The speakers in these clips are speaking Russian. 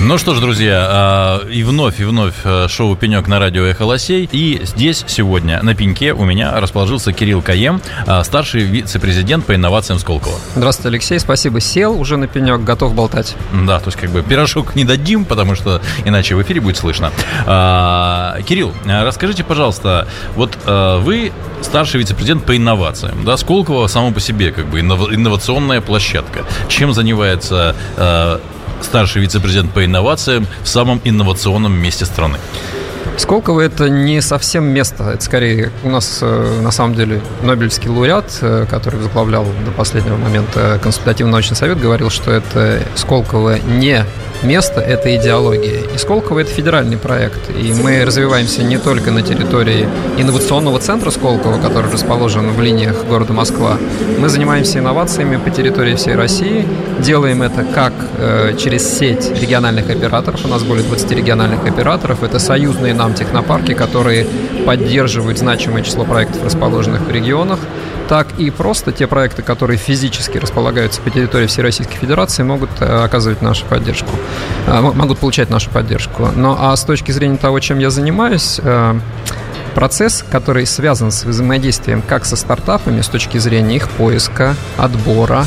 Ну что ж, друзья, а, и вновь, и вновь а, шоу «Пенек» на радио «Эхо Лосей». И здесь сегодня на пеньке у меня расположился Кирилл Каем, а, старший вице-президент по инновациям Сколково. Здравствуйте, Алексей, спасибо. Сел уже на пенек, готов болтать. Да, то есть как бы пирожок не дадим, потому что иначе в эфире будет слышно. Кирилл, расскажите, пожалуйста, вот вы старший вице-президент по инновациям. Да, Сколково само по себе как бы инновационная площадка. Чем занимается старший вице-президент по инновациям в самом инновационном месте страны. Сколково это не совсем место, это скорее у нас э, на самом деле Нобелевский лауреат, э, который возглавлял до последнего момента консультативный научный совет, говорил, что это Сколково не место – это идеология. И Сколково – это федеральный проект. И мы развиваемся не только на территории инновационного центра Сколково, который расположен в линиях города Москва. Мы занимаемся инновациями по территории всей России. Делаем это как э, через сеть региональных операторов. У нас более 20 региональных операторов. Это союзные нам технопарки, которые поддерживают значимое число проектов, расположенных в регионах так и просто те проекты, которые физически располагаются по территории всей Российской Федерации, могут э, оказывать нашу поддержку, э, могут получать нашу поддержку. Но а с точки зрения того, чем я занимаюсь, э, процесс, который связан с взаимодействием как со стартапами с точки зрения их поиска, отбора,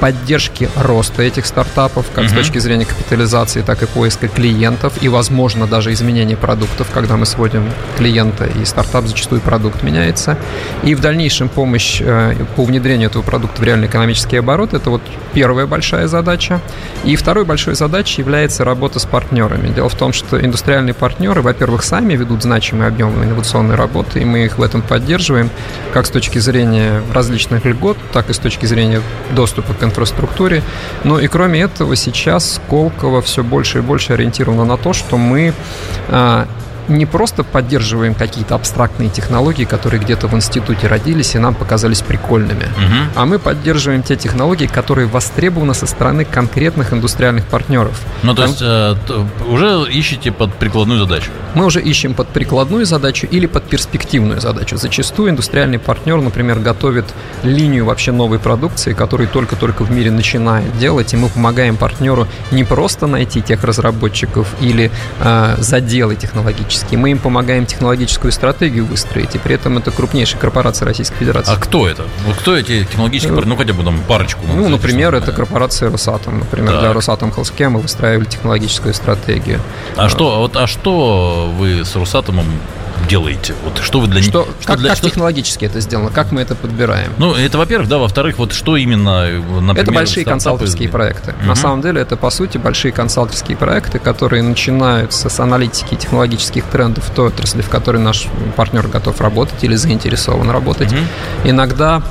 поддержки роста этих стартапов, как uh-huh. с точки зрения капитализации, так и поиска клиентов, и, возможно, даже изменения продуктов, когда мы сводим клиента, и стартап зачастую продукт меняется. И в дальнейшем помощь э, по внедрению этого продукта в реальный экономический оборот – это вот первая большая задача. И второй большой задачей является работа с партнерами. Дело в том, что индустриальные партнеры, во-первых, сами ведут значимый объем инновационной работы, и мы их в этом поддерживаем, как с точки зрения различных льгот, так и с точки зрения доступа к инфраструктуре. Ну и кроме этого, сейчас Сколково все больше и больше ориентировано на то, что мы а, не просто поддерживаем какие-то абстрактные технологии, которые где-то в институте родились и нам показались прикольными, угу. а мы поддерживаем те технологии, которые востребованы со стороны конкретных индустриальных партнеров. Ну, то Там... есть э, уже ищете под прикладную задачу? Мы уже ищем под прикладную задачу или под перспективную задачу. Зачастую индустриальный партнер, например, готовит линию вообще новой продукции, которую только-только в мире начинает делать, и мы помогаем партнеру не просто найти тех разработчиков или э, заделы технологические, технологические. Мы им помогаем технологическую стратегию выстроить, и при этом это крупнейшая корпорация Российской Федерации. А кто это? Вот кто эти технологические, ну, ну хотя бы там парочку? Ну, например, это корпорация Росатом. Например, так. для Росатом Healthcare мы выстраивали технологическую стратегию. А, а что, вот, а что вы с Росатомом делаете? Вот что вы для них? Что, что как, для, как что... технологически это сделано? Как мы это подбираем? Ну, это, во-первых, да, во-вторых, вот что именно, например, Это большие консалтерские проекты. Угу. На самом деле, это, по сути, большие консалтерские проекты, которые начинаются с аналитики технологических трендов в той отрасли, в которой наш партнер готов работать или заинтересован работать. Угу. Иногда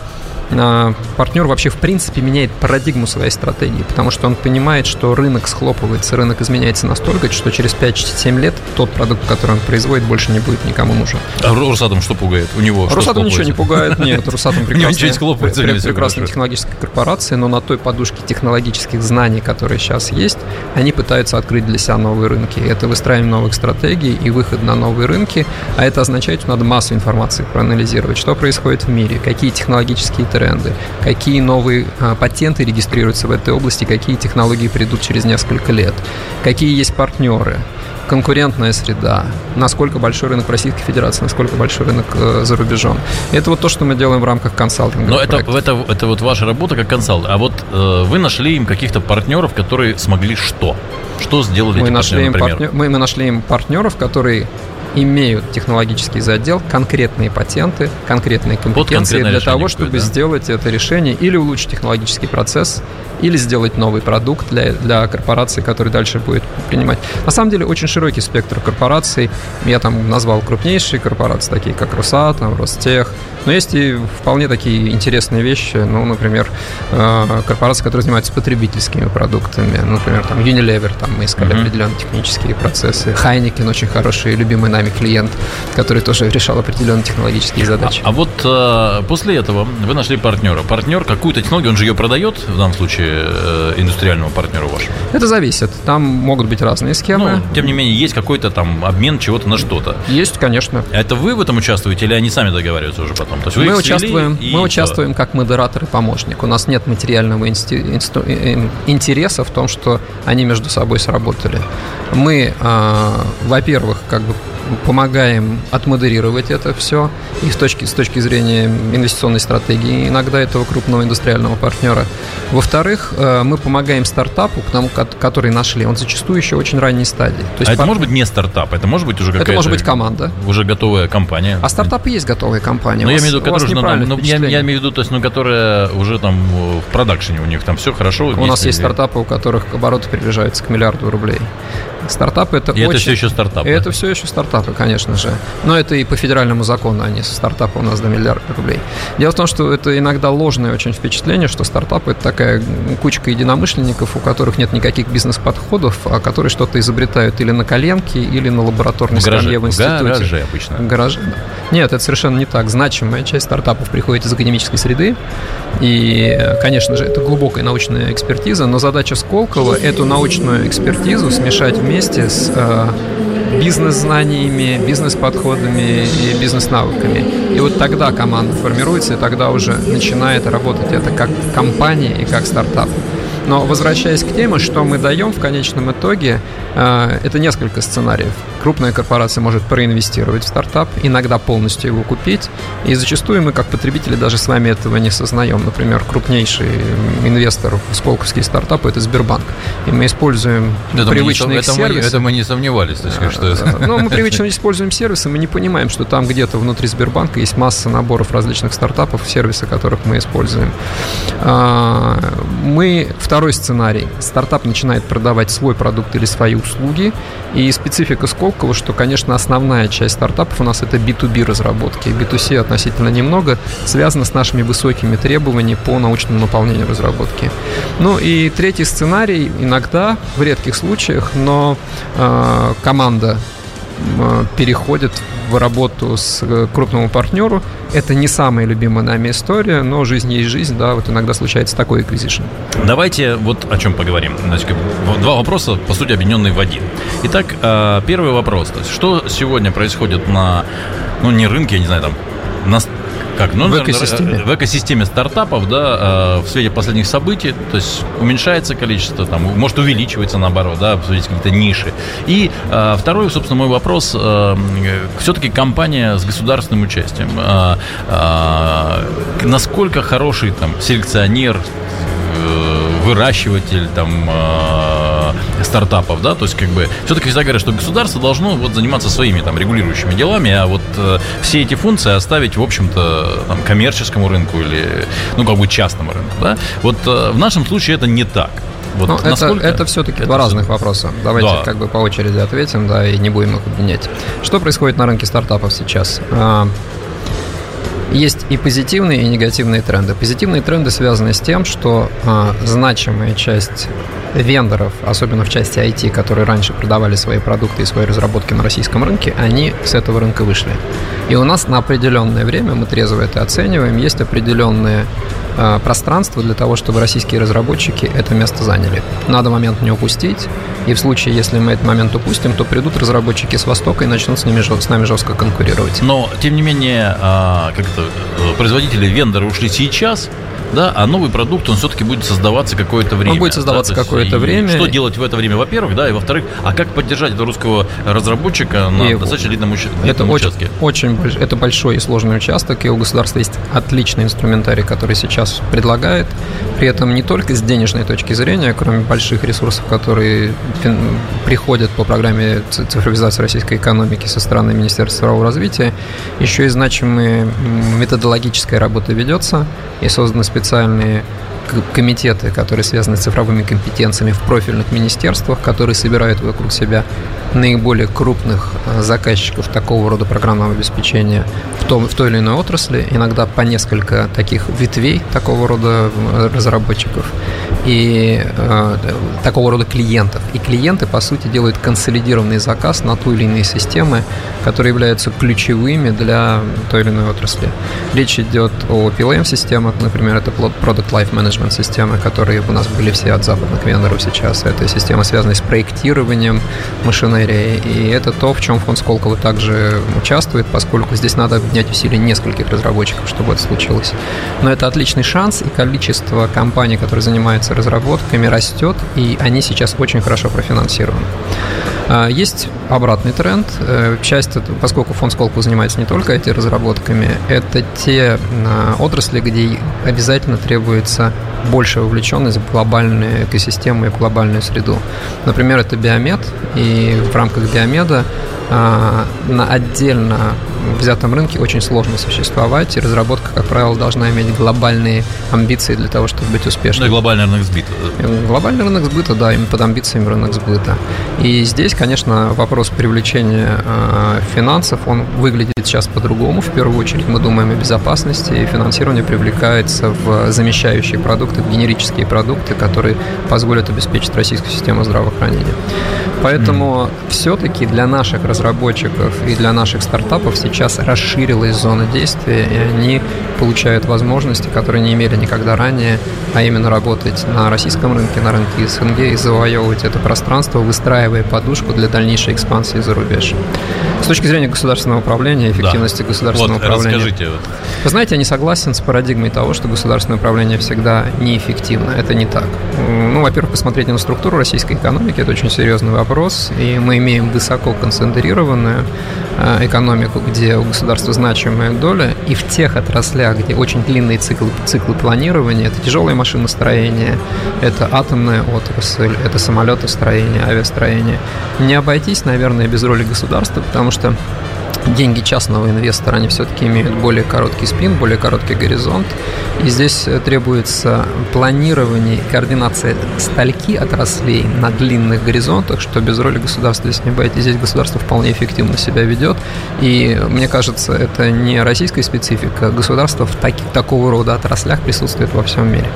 партнер вообще в принципе меняет парадигму своей стратегии, потому что он понимает, что рынок схлопывается, рынок изменяется настолько, что через 5-7 лет тот продукт, который он производит, больше не будет никому нужен. А Росатом что пугает? У него Росатом ничего не пугает, нет, Росатом прекрасная, технологическая корпорация, но на той подушке технологических знаний, которые сейчас есть, они пытаются открыть для себя новые рынки. Это выстраивание новых стратегий и выход на новые рынки, а это означает, что надо массу информации проанализировать, что происходит в мире, какие технологические тренды, какие новые а, патенты регистрируются в этой области, какие технологии придут через несколько лет, какие есть партнеры, конкурентная среда, насколько большой рынок Российской Федерации, насколько большой рынок э, за рубежом. Это вот то, что мы делаем в рамках консалтинга. Но это, это, это вот ваша работа как консалт. А вот э, вы нашли им каких-то партнеров, которые смогли что? Что сделали мы эти нашли партнеры, им партнер, мы, мы нашли им партнеров, которые имеют технологический задел, конкретные патенты, конкретные компетенции для того, чтобы да? сделать это решение или улучшить технологический процесс, или сделать новый продукт для, для корпорации, который дальше будет принимать. На самом деле очень широкий спектр корпораций. Я там назвал крупнейшие корпорации, такие как Росатом, Ростех. Но есть и вполне такие интересные вещи. Ну, например, э, корпорации, которые занимаются потребительскими продуктами. Например, там Unilever, там мы искали mm-hmm. определенные технические процессы. Heineken очень хороший, любимый нами клиент, который тоже решал определенные технологические задачи. А, а вот э, после этого вы нашли партнера. Партнер какую-то технологию, он же ее продает в данном случае э, индустриальному партнеру вашему? Это зависит. Там могут быть разные схемы. Ну, тем не менее, есть какой-то там обмен чего-то на что-то. Есть, конечно. Это вы в этом участвуете или они сами договариваются уже потом? То есть мы участвуем, и мы участвуем как модератор и помощник. У нас нет материального инсти- инстру- э, э, интереса в том, что они между собой сработали. Мы, э, во-первых, как бы помогаем отмодерировать это все и с точки, с точки зрения инвестиционной стратегии иногда этого крупного индустриального партнера. Во-вторых, э, мы помогаем стартапу, к ко- который нашли, он зачастую еще очень ранней стадии. То А это пар- может быть не стартап, это может быть уже какая-то... это может быть команда. Уже готовая компания. А стартапы есть готовые компании. Ну, У я вас- имею в виду, вас уже, ну, ну, я, я имею в виду, то есть, ну, которая уже там э, в продакшене у них там все хорошо. У нас есть стартапы, у которых обороты приближаются к миллиарду рублей. Стартапы это И это очень... все еще стартапы. И это все еще стартапы, конечно же. Но это и по федеральному закону, они со стартапа у нас до миллиарда рублей. Дело в том, что это иногда ложное очень впечатление, что стартапы это такая кучка единомышленников, у которых нет никаких бизнес-подходов, а которые что-то изобретают или на коленке, или на лабораторной в гараже, скамье в в институте. гараже обычно. В гараже, да. Нет, это совершенно не так. Значимая часть стартапов приходит из академической среды. И, конечно же, это глубокая научная экспертиза, но задача Сколково эту научную экспертизу смешать вместе с э, бизнес-знаниями, бизнес-подходами и бизнес-навыками. И вот тогда команда формируется, и тогда уже начинает работать это как компания и как стартап. Но возвращаясь к теме, что мы даем в конечном итоге, это несколько сценариев. Крупная корпорация может проинвестировать в стартап, иногда полностью его купить, и зачастую мы, как потребители, даже с вами этого не сознаем. Например, крупнейший инвестор в сколковские стартапы – это Сбербанк. И мы используем Это мы, не, привычные сом- это, мы, сервисы. это мы не сомневались, так сказать, что это... Но мы привычно используем сервисы, мы не понимаем, что там где-то внутри Сбербанка есть масса наборов различных стартапов, сервисы которых мы используем. А, Мы, второй сценарий, стартап начинает продавать свой продукт или свои услуги, и специфика Сколково, что, конечно, основная часть стартапов у нас это B2B разработки, B2C относительно немного, связано с нашими высокими требованиями по научному наполнению разработки. Ну и третий сценарий, иногда, в редких случаях, но э, команда переходит в работу с э, крупному партнеру. Это не самая любимая нами история, но жизнь есть жизнь, да, вот иногда случается такой acquisition. Давайте вот о чем поговорим. Значит, два вопроса, по сути, объединенные в один. Итак, э, первый вопрос. То есть, что сегодня происходит на, ну, не рынке, я не знаю, там, на как, ну, В экосистеме. э, В экосистеме стартапов, да, э, в свете последних событий, то есть уменьшается количество, там, может увеличивается наоборот, да, в свете какие-то ниши. И э, второй, собственно, мой вопрос, все-таки компания с государственным участием, насколько хороший там селекционер, выращиватель там э, стартапов, да, то есть как бы все-таки всегда говорят, что государство должно вот заниматься своими там регулирующими делами, а вот э, все эти функции оставить, в общем-то, там, коммерческому рынку или, ну, как бы частному рынку, да. Вот э, в нашем случае это не так. Вот Ну, это, это все-таки это два всё- разных вопроса. Давайте Да. как бы по очереди ответим, да, и не будем их объединять. Что происходит на рынке стартапов сейчас? Есть и позитивные, и негативные тренды. Позитивные тренды связаны с тем, что а, значимая часть вендоров, особенно в части IT, которые раньше продавали свои продукты и свои разработки на российском рынке, они с этого рынка вышли. И у нас на определенное время, мы трезво это оцениваем, есть определенные пространство для того, чтобы российские разработчики это место заняли. Надо момент не упустить, и в случае, если мы этот момент упустим, то придут разработчики с Востока и начнут с, ними, с нами жестко конкурировать. Но, тем не менее, а, как это, э, производители, вендоры ушли сейчас, да, а новый продукт, он все-таки будет создаваться какое-то время. будет создаваться да, какое-то время. Что делать в это время, во-первых, да, и во-вторых, а как поддержать этого русского разработчика на И достаточно длинном, уч- Это очень, участке? очень больш- это большой и сложный участок, и у государства есть отличный инструментарий, который сейчас предлагает. При этом не только с денежной точки зрения, кроме больших ресурсов, которые приходят по программе цифровизации российской экономики со стороны Министерства цифрового развития, еще и значимые м, методологическая работа ведется, и созданы специальные комитеты, которые связаны с цифровыми компетенциями в профильных министерствах, которые собирают вокруг себя наиболее крупных э, заказчиков такого рода программного обеспечения в, том, в той или иной отрасли, иногда по несколько таких ветвей такого рода э, разработчиков и э, такого рода клиентов. И клиенты, по сути, делают консолидированный заказ на ту или иные системы, которые являются ключевыми для той или иной отрасли. Речь идет о PLM-системах, например, это Product Life Management менеджмент-системы, которые у нас были все от западных вендоров сейчас. Это система, связанная с проектированием машинерии. И это то, в чем фонд Сколково также участвует, поскольку здесь надо объединять усилия нескольких разработчиков, чтобы это случилось. Но это отличный шанс, и количество компаний, которые занимаются разработками, растет, и они сейчас очень хорошо профинансированы. А, есть обратный тренд. Э, часть, поскольку фонд Сколково занимается не только этими разработками, это те а, отрасли, где обязательно требуется большая вовлеченность в глобальную экосистему и в глобальную среду. Например, это биомед, и в рамках биомеда а, на отдельно взятом рынке очень сложно существовать, и разработка, как правило, должна иметь глобальные амбиции для того, чтобы быть успешной. Ну глобальный рынок сбыта. Глобальный рынок сбыта, да, именно под амбициями рынок сбыта. И здесь, конечно, вопрос привлечения э, финансов, он выглядит сейчас по-другому. В первую очередь мы думаем о безопасности, и финансирование привлекается в замещающие продукты, в генерические продукты, которые позволят обеспечить российскую систему здравоохранения. Поэтому все-таки для наших разработчиков и для наших стартапов сейчас расширилась зона действия, и они получают возможности, которые не имели никогда ранее, а именно работать на российском рынке, на рынке СНГ и завоевывать это пространство, выстраивая подушку для дальнейшей экспансии за рубеж. С точки зрения государственного управления, эффективности да. государственного вот, управления. Расскажите. Вы знаете, я не согласен с парадигмой того, что государственное управление всегда неэффективно. Это не так. Ну, во-первых, посмотреть на структуру российской экономики, это очень серьезный вопрос, и мы имеем высоко концентрированную э, экономику, где у государства значимая доля, и в тех отраслях, где очень длинные циклы, циклы планирования, это тяжелое машиностроение, это атомная отрасль, это самолетостроение, авиастроение. Не обойтись, наверное, без роли государства, потому что деньги частного инвестора, они все-таки имеют более короткий спин, более короткий горизонт. И здесь э, требуется планирование и координация стальки отраслей на длинных горизонтах, что без роли государства здесь не бывает. Здесь государство вполне эффективно себя ведет. И мне кажется, это не российская специфика. Государство в таки, такого рода отраслях присутствует во всем мире.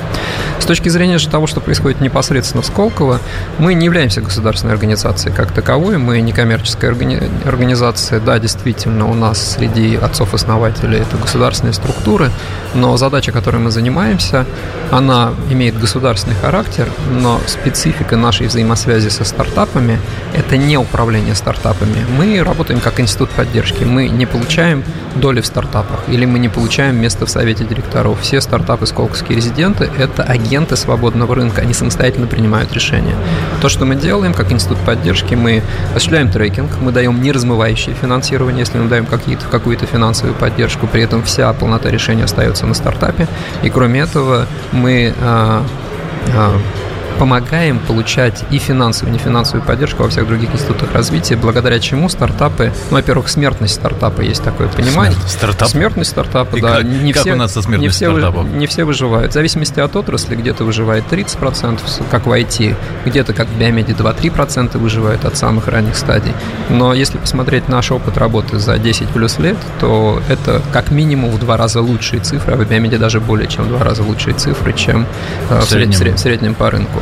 С точки зрения же того, что происходит непосредственно в Сколково, мы не являемся государственной организацией как таковой, мы не коммерческая органи- организация. Да, действительно, действительно у нас среди отцов-основателей это государственные структуры, но задача, которой мы занимаемся, она имеет государственный характер, но специфика нашей взаимосвязи со стартапами – это не управление стартапами. Мы работаем как институт поддержки, мы не получаем доли в стартапах или мы не получаем место в совете директоров. Все стартапы Сколковские резиденты – это агенты свободного рынка, они самостоятельно принимают решения. То, что мы делаем как институт поддержки, мы осуществляем трекинг, мы даем неразмывающее финансирование, если мы даем какую-то финансовую поддержку, при этом вся полнота решения остается на стартапе. И кроме этого мы а, а, помогаем получать и финансовую, и нефинансовую поддержку во всех других институтах развития, благодаря чему стартапы, ну, во-первых, смертность стартапа есть такое понимание. Смертность стартапа? Смертность стартапа, и да. Как, не как все, у нас со смертностью не все, стартапов? Не все выживают. В зависимости от отрасли, где-то выживает 30%, как в IT, где-то, как в биомеде, 2-3% выживают от самых ранних стадий. Но если посмотреть наш опыт работы за 10 плюс лет, то это как минимум в два раза лучшие цифры, а в биомеде даже более чем в два раза лучшие цифры, чем э, в среднем, в среднем по рынку.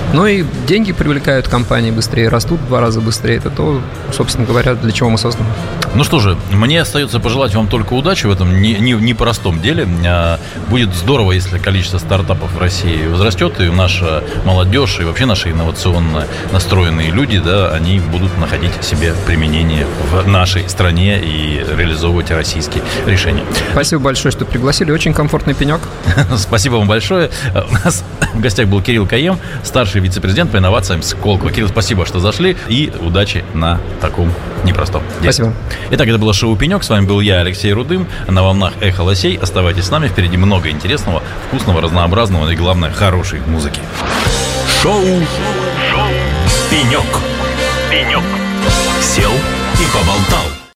Ну и деньги привлекают компании быстрее, растут в два раза быстрее. Это то, собственно говоря, для чего мы созданы. Ну что же, мне остается пожелать вам только удачи в этом непростом не, не деле. А, будет здорово, если количество стартапов в России возрастет, и наша молодежь, и вообще наши инновационно настроенные люди, да, они будут находить себе применение в нашей стране и реализовывать российские решения. Спасибо большое, что пригласили. Очень комфортный пенек. Спасибо вам большое. У нас в гостях был Кирилл Каем, старший вице-президент по инновациям Сколково. Кирилл, спасибо, что зашли, и удачи на таком непростом деле. Спасибо. Итак, это было шоу «Пенек». С вами был я, Алексей Рудым. На волнах «Эхо Лосей». Оставайтесь с нами. Впереди много интересного, вкусного, разнообразного и, главное, хорошей музыки. Шоу, шоу, шоу. «Пенек». «Пенек». Сел и поболтал.